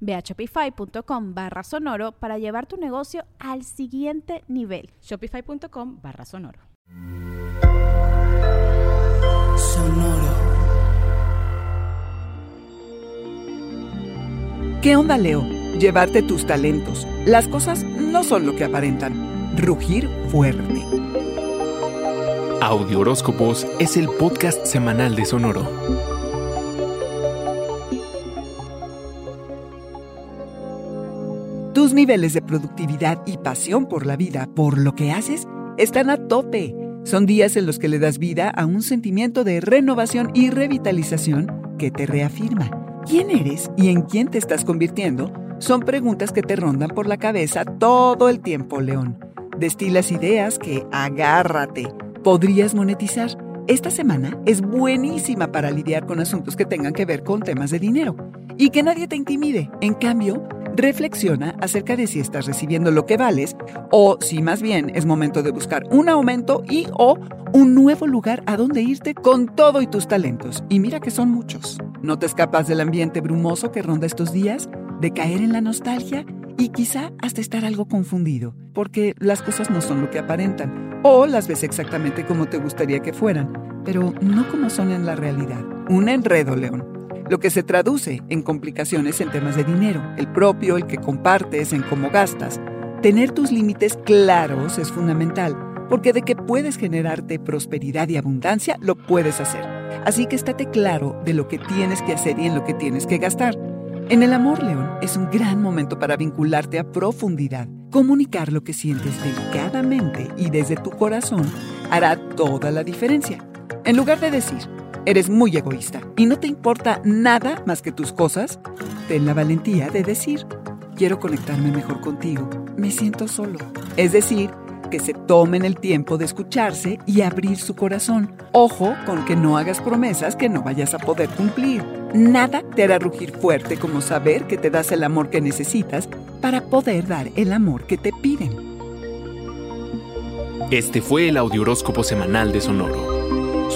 Ve a shopify.com barra sonoro para llevar tu negocio al siguiente nivel. Shopify.com barra sonoro. Sonoro. ¿Qué onda, Leo? Llevarte tus talentos. Las cosas no son lo que aparentan. Rugir fuerte. Audio Horóscopos es el podcast semanal de Sonoro. Niveles de productividad y pasión por la vida, por lo que haces, están a tope. Son días en los que le das vida a un sentimiento de renovación y revitalización que te reafirma. ¿Quién eres y en quién te estás convirtiendo? Son preguntas que te rondan por la cabeza todo el tiempo, León. Destilas ideas que agárrate. ¿Podrías monetizar? Esta semana es buenísima para lidiar con asuntos que tengan que ver con temas de dinero y que nadie te intimide. En cambio, reflexiona acerca de si estás recibiendo lo que vales o si más bien es momento de buscar un aumento y o un nuevo lugar a donde irte con todo y tus talentos. Y mira que son muchos. No te escapas del ambiente brumoso que ronda estos días, de caer en la nostalgia y quizá hasta estar algo confundido, porque las cosas no son lo que aparentan, o las ves exactamente como te gustaría que fueran, pero no como son en la realidad. Un enredo, León lo que se traduce en complicaciones en temas de dinero, el propio, el que compartes, en cómo gastas. Tener tus límites claros es fundamental, porque de que puedes generarte prosperidad y abundancia, lo puedes hacer. Así que estate claro de lo que tienes que hacer y en lo que tienes que gastar. En el amor, León, es un gran momento para vincularte a profundidad. Comunicar lo que sientes delicadamente y desde tu corazón hará toda la diferencia. En lugar de decir, eres muy egoísta y no te importa nada más que tus cosas, ten la valentía de decir, quiero conectarme mejor contigo, me siento solo. Es decir, que se tomen el tiempo de escucharse y abrir su corazón. Ojo con que no hagas promesas que no vayas a poder cumplir. Nada te hará rugir fuerte como saber que te das el amor que necesitas para poder dar el amor que te piden. Este fue el Audioróscopo Semanal de Sonoro.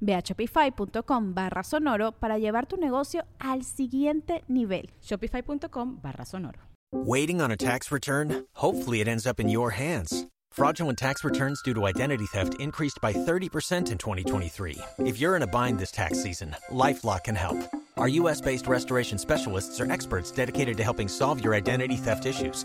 Ve a shopify.com barra sonoro para llevar tu negocio al siguiente nivel. Shopify.com barra sonoro. Waiting on a tax return? Hopefully it ends up in your hands. Fraudulent tax returns due to identity theft increased by 30% in 2023. If you're in a bind this tax season, LifeLock can help. Our US based restoration specialists are experts dedicated to helping solve your identity theft issues.